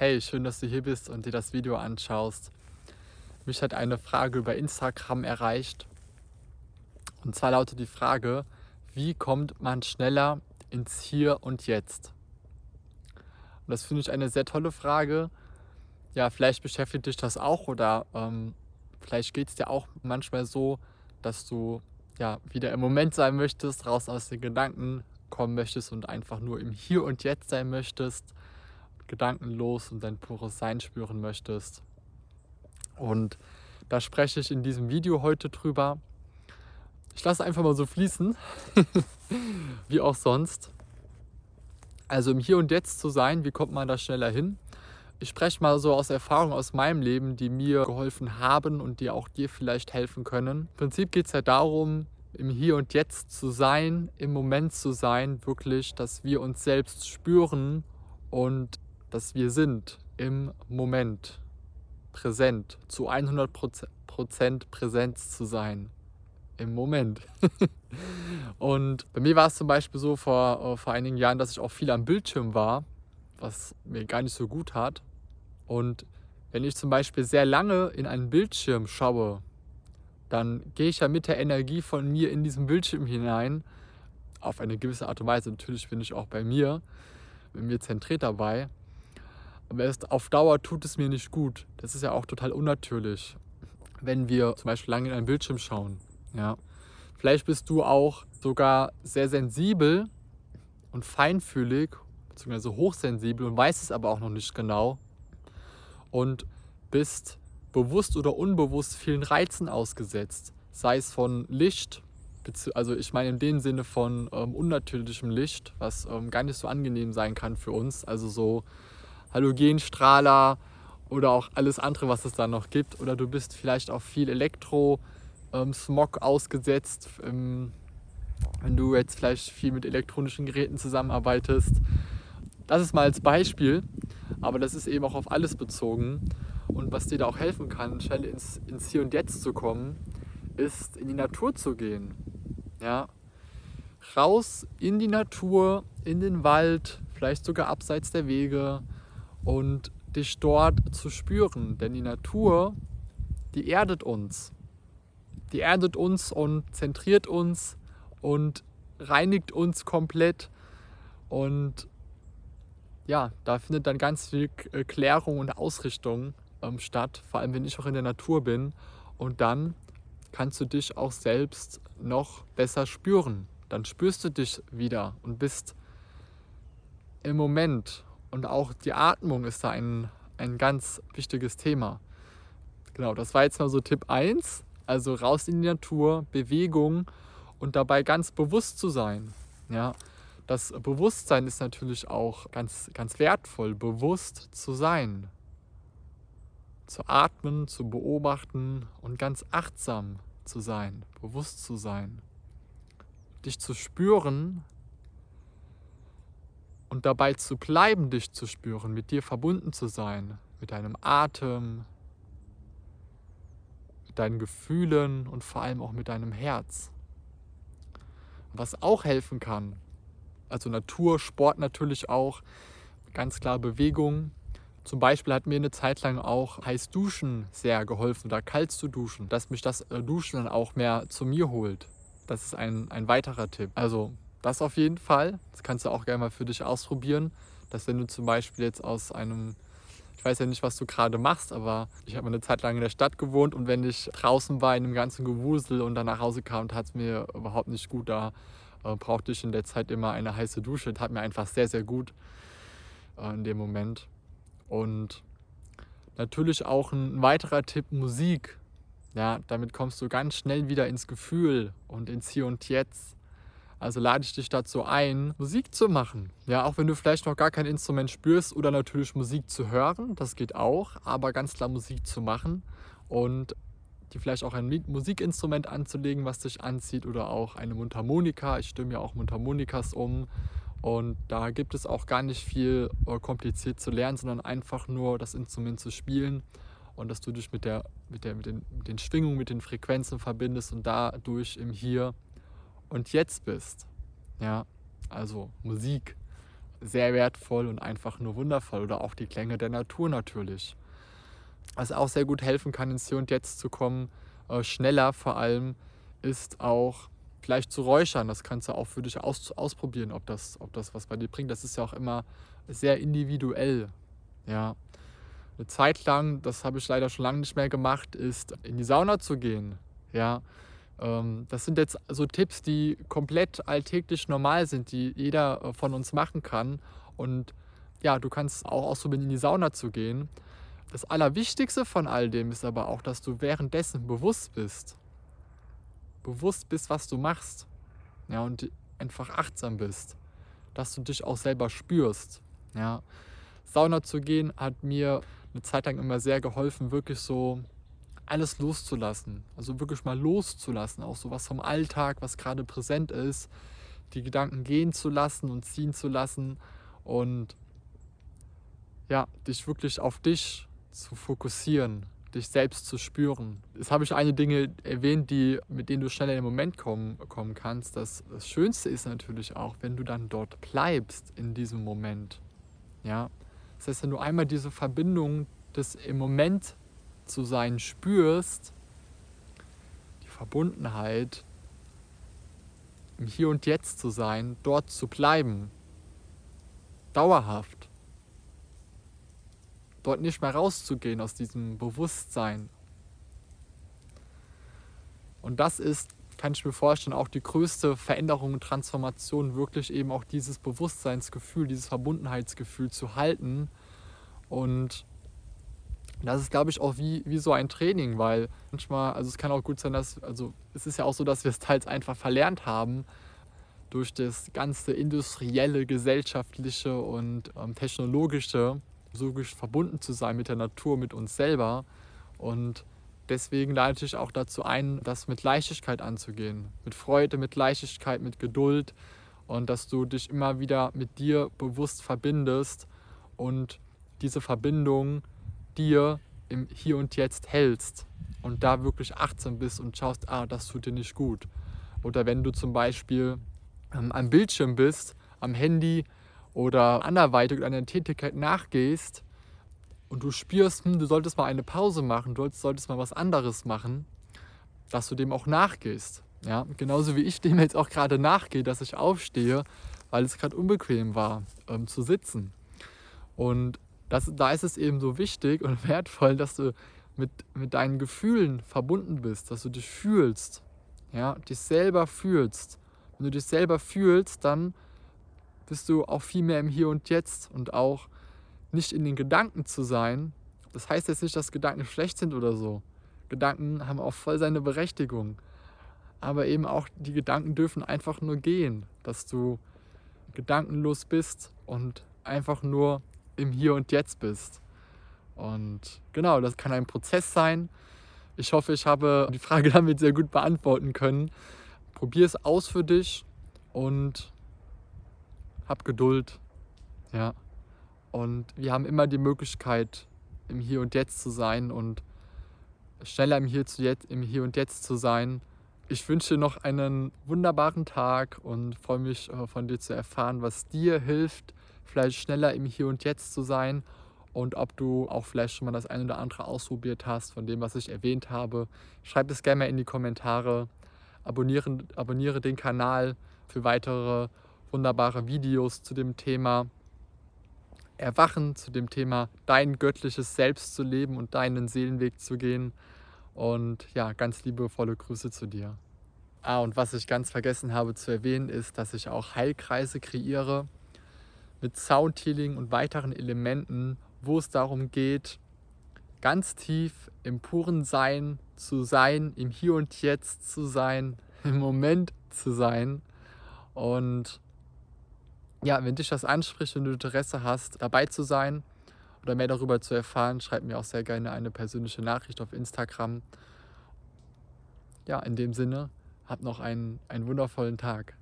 Hey, schön, dass du hier bist und dir das Video anschaust. Mich hat eine Frage über Instagram erreicht. Und zwar lautet die Frage, wie kommt man schneller ins Hier und Jetzt? Und das finde ich eine sehr tolle Frage. Ja, vielleicht beschäftigt dich das auch oder ähm, vielleicht geht es dir auch manchmal so, dass du ja wieder im Moment sein möchtest, raus aus den Gedanken kommen möchtest und einfach nur im Hier und Jetzt sein möchtest, gedankenlos und dein pures Sein spüren möchtest. Und da spreche ich in diesem Video heute drüber. Ich lasse einfach mal so fließen, wie auch sonst. Also im Hier und Jetzt zu sein, wie kommt man da schneller hin? Ich spreche mal so aus Erfahrungen aus meinem Leben, die mir geholfen haben und die auch dir vielleicht helfen können. Im Prinzip geht es ja darum, im Hier und Jetzt zu sein, im Moment zu sein, wirklich, dass wir uns selbst spüren und dass wir sind im Moment präsent, zu 100% Präsenz zu sein im Moment. und bei mir war es zum Beispiel so vor, äh, vor einigen Jahren, dass ich auch viel am Bildschirm war, was mir gar nicht so gut hat. Und wenn ich zum Beispiel sehr lange in einen Bildschirm schaue, dann gehe ich ja mit der Energie von mir in diesen Bildschirm hinein, auf eine gewisse Art und Weise. Natürlich bin ich auch bei mir, mit mir zentriert dabei. Aber erst auf Dauer tut es mir nicht gut. Das ist ja auch total unnatürlich, wenn wir zum Beispiel lange in einen Bildschirm schauen. Ja. Vielleicht bist du auch sogar sehr sensibel und feinfühlig, beziehungsweise hochsensibel und weißt es aber auch noch nicht genau. Und bist bewusst oder unbewusst vielen Reizen ausgesetzt. Sei es von Licht, also ich meine in dem Sinne von ähm, unnatürlichem Licht, was ähm, gar nicht so angenehm sein kann für uns. Also so Halogenstrahler oder auch alles andere, was es da noch gibt. Oder du bist vielleicht auch viel Elektro- ähm, ausgesetzt. Ähm, wenn du jetzt vielleicht viel mit elektronischen Geräten zusammenarbeitest. Das ist mal als Beispiel, aber das ist eben auch auf alles bezogen. Und was dir da auch helfen kann, schnell ins, ins Hier und Jetzt zu kommen, ist in die Natur zu gehen. Ja? Raus in die Natur, in den Wald, vielleicht sogar abseits der Wege und dich dort zu spüren. Denn die Natur, die erdet uns die erdet uns und zentriert uns und reinigt uns komplett. Und ja, da findet dann ganz viel äh, Klärung und Ausrichtung ähm, statt, vor allem wenn ich auch in der Natur bin. Und dann kannst du dich auch selbst noch besser spüren. Dann spürst du dich wieder und bist im Moment. Und auch die Atmung ist da ein, ein ganz wichtiges Thema. Genau, das war jetzt mal so Tipp 1. Also raus in die Natur, Bewegung und dabei ganz bewusst zu sein. Ja, das Bewusstsein ist natürlich auch ganz, ganz wertvoll, bewusst zu sein. Zu atmen, zu beobachten und ganz achtsam zu sein, bewusst zu sein. Dich zu spüren und dabei zu bleiben, dich zu spüren, mit dir verbunden zu sein, mit deinem Atem, deinen Gefühlen und vor allem auch mit deinem Herz. Was auch helfen kann, also Natur, Sport natürlich auch, ganz klar Bewegung. Zum Beispiel hat mir eine Zeit lang auch heiß Duschen sehr geholfen, da kalt zu duschen, dass mich das äh, Duschen dann auch mehr zu mir holt. Das ist ein, ein weiterer Tipp. Also das auf jeden Fall. Das kannst du auch gerne mal für dich ausprobieren, dass wenn du zum Beispiel jetzt aus einem ich weiß ja nicht, was du gerade machst, aber ich habe eine Zeit lang in der Stadt gewohnt und wenn ich draußen war in dem ganzen Gewusel und dann nach Hause kam, tat es mir überhaupt nicht gut. Da äh, brauchte ich in der Zeit immer eine heiße Dusche. Tat mir einfach sehr, sehr gut äh, in dem Moment. Und natürlich auch ein weiterer Tipp, Musik. Ja, damit kommst du ganz schnell wieder ins Gefühl und ins Hier und Jetzt. Also lade ich dich dazu ein, Musik zu machen. Ja, auch wenn du vielleicht noch gar kein Instrument spürst oder natürlich Musik zu hören, das geht auch, aber ganz klar Musik zu machen und dir vielleicht auch ein Musikinstrument anzulegen, was dich anzieht oder auch eine Mundharmonika. Ich stimme ja auch Mundharmonikas um und da gibt es auch gar nicht viel äh, kompliziert zu lernen, sondern einfach nur das Instrument zu spielen und dass du dich mit, der, mit, der, mit, den, mit den Schwingungen, mit den Frequenzen verbindest und dadurch im Hier und jetzt bist. Ja, also Musik sehr wertvoll und einfach nur wundervoll. Oder auch die Klänge der Natur natürlich. Was auch sehr gut helfen kann, ins Hier und Jetzt zu kommen, äh, schneller vor allem, ist auch vielleicht zu räuchern. Das kannst du auch für dich aus, ausprobieren, ob das, ob das was bei dir bringt. Das ist ja auch immer sehr individuell. Ja. Eine Zeit lang, das habe ich leider schon lange nicht mehr gemacht, ist in die Sauna zu gehen. Ja. Ähm, das sind jetzt so Tipps, die komplett alltäglich normal sind, die jeder äh, von uns machen kann. Und ja, du kannst auch ausprobieren, in die Sauna zu gehen. Das Allerwichtigste von all dem ist aber auch, dass du währenddessen bewusst bist. Bewusst bist, was du machst. Ja, und einfach achtsam bist. Dass du dich auch selber spürst. Ja. Sauna zu gehen hat mir eine Zeit lang immer sehr geholfen, wirklich so alles loszulassen. Also wirklich mal loszulassen, auch so was vom Alltag, was gerade präsent ist, die Gedanken gehen zu lassen und ziehen zu lassen und ja, dich wirklich auf dich zu fokussieren, dich selbst zu spüren. Jetzt habe ich einige Dinge erwähnt, die, mit denen du schneller in den Moment kommen, kommen kannst. Das, das Schönste ist natürlich auch, wenn du dann dort bleibst in diesem Moment. Ja? Das heißt, wenn du einmal diese Verbindung des im Moment zu sein spürst, die Verbundenheit, im Hier und Jetzt zu sein, dort zu bleiben, dauerhaft, dort nicht mehr rauszugehen aus diesem Bewusstsein. Und das ist, kann ich mir vorstellen, auch die größte Veränderung und Transformation, wirklich eben auch dieses Bewusstseinsgefühl, dieses Verbundenheitsgefühl zu halten und das ist, glaube ich, auch wie, wie so ein Training, weil manchmal, also es kann auch gut sein, dass, also es ist ja auch so, dass wir es teils einfach verlernt haben, durch das ganze industrielle, gesellschaftliche und ähm, technologische so verbunden zu sein mit der Natur, mit uns selber. Und deswegen lade ich auch dazu ein, das mit Leichtigkeit anzugehen. Mit Freude, mit Leichtigkeit, mit Geduld. Und dass du dich immer wieder mit dir bewusst verbindest und diese Verbindung dir im Hier und Jetzt hältst und da wirklich achtsam bist und schaust, ah, das tut dir nicht gut. Oder wenn du zum Beispiel ähm, am Bildschirm bist, am Handy oder anderweitig einer Tätigkeit nachgehst und du spürst, hm, du solltest mal eine Pause machen, du solltest mal was anderes machen, dass du dem auch nachgehst. Ja? Genauso wie ich dem jetzt auch gerade nachgehe, dass ich aufstehe, weil es gerade unbequem war, ähm, zu sitzen. Und das, da ist es eben so wichtig und wertvoll, dass du mit, mit deinen Gefühlen verbunden bist, dass du dich fühlst, ja, dich selber fühlst. Wenn du dich selber fühlst, dann bist du auch viel mehr im Hier und Jetzt und auch nicht in den Gedanken zu sein. Das heißt jetzt nicht, dass Gedanken schlecht sind oder so. Gedanken haben auch voll seine Berechtigung. Aber eben auch die Gedanken dürfen einfach nur gehen, dass du gedankenlos bist und einfach nur im Hier und Jetzt bist. Und genau, das kann ein Prozess sein. Ich hoffe, ich habe die Frage damit sehr gut beantworten können. Probier es aus für dich und hab Geduld. Ja. Und wir haben immer die Möglichkeit, im Hier und Jetzt zu sein und schneller im Hier, zu jetzt, im Hier und Jetzt zu sein. Ich wünsche dir noch einen wunderbaren Tag und freue mich äh, von dir zu erfahren, was dir hilft, vielleicht schneller im Hier und Jetzt zu sein und ob du auch vielleicht schon mal das eine oder andere ausprobiert hast von dem, was ich erwähnt habe. Schreib es gerne mal in die Kommentare. Abonniere, abonniere den Kanal für weitere wunderbare Videos zu dem Thema Erwachen, zu dem Thema dein göttliches Selbst zu leben und deinen Seelenweg zu gehen. Und ja, ganz liebevolle Grüße zu dir. Ah, und was ich ganz vergessen habe zu erwähnen, ist, dass ich auch Heilkreise kreiere mit Soundhealing und weiteren Elementen, wo es darum geht, ganz tief im puren Sein zu sein, im Hier und Jetzt zu sein, im Moment zu sein. Und ja, wenn dich das anspricht, wenn du Interesse hast, dabei zu sein oder mehr darüber zu erfahren, schreib mir auch sehr gerne eine persönliche Nachricht auf Instagram. Ja, in dem Sinne, hab noch einen, einen wundervollen Tag.